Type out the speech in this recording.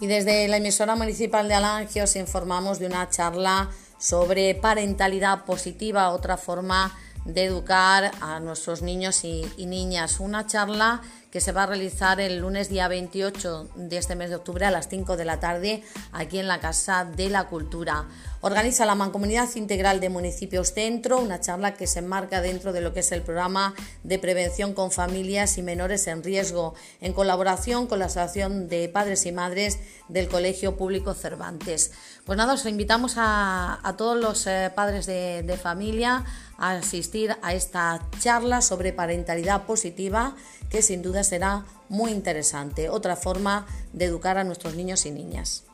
Y desde la emisora municipal de Alange os informamos de una charla sobre parentalidad positiva, otra forma de educar a nuestros niños y, niñas. Una charla que se va a realizar el lunes día 28 de este mes de octubre a las 5 de la tarde aquí en la Casa de la Cultura. Organiza la Mancomunidad Integral de Municipios Centro, una charla que se enmarca dentro de lo que es el programa de prevención con familias y menores en riesgo, en colaboración con la Asociación de Padres y Madres del Colegio Público Cervantes. Pues nada, os invitamos a, todos los eh, padres de, de familia a asistir a esta charla sobre parentalidad positiva que sin será muy interesante, otra forma de educar a nuestros niños y niñas.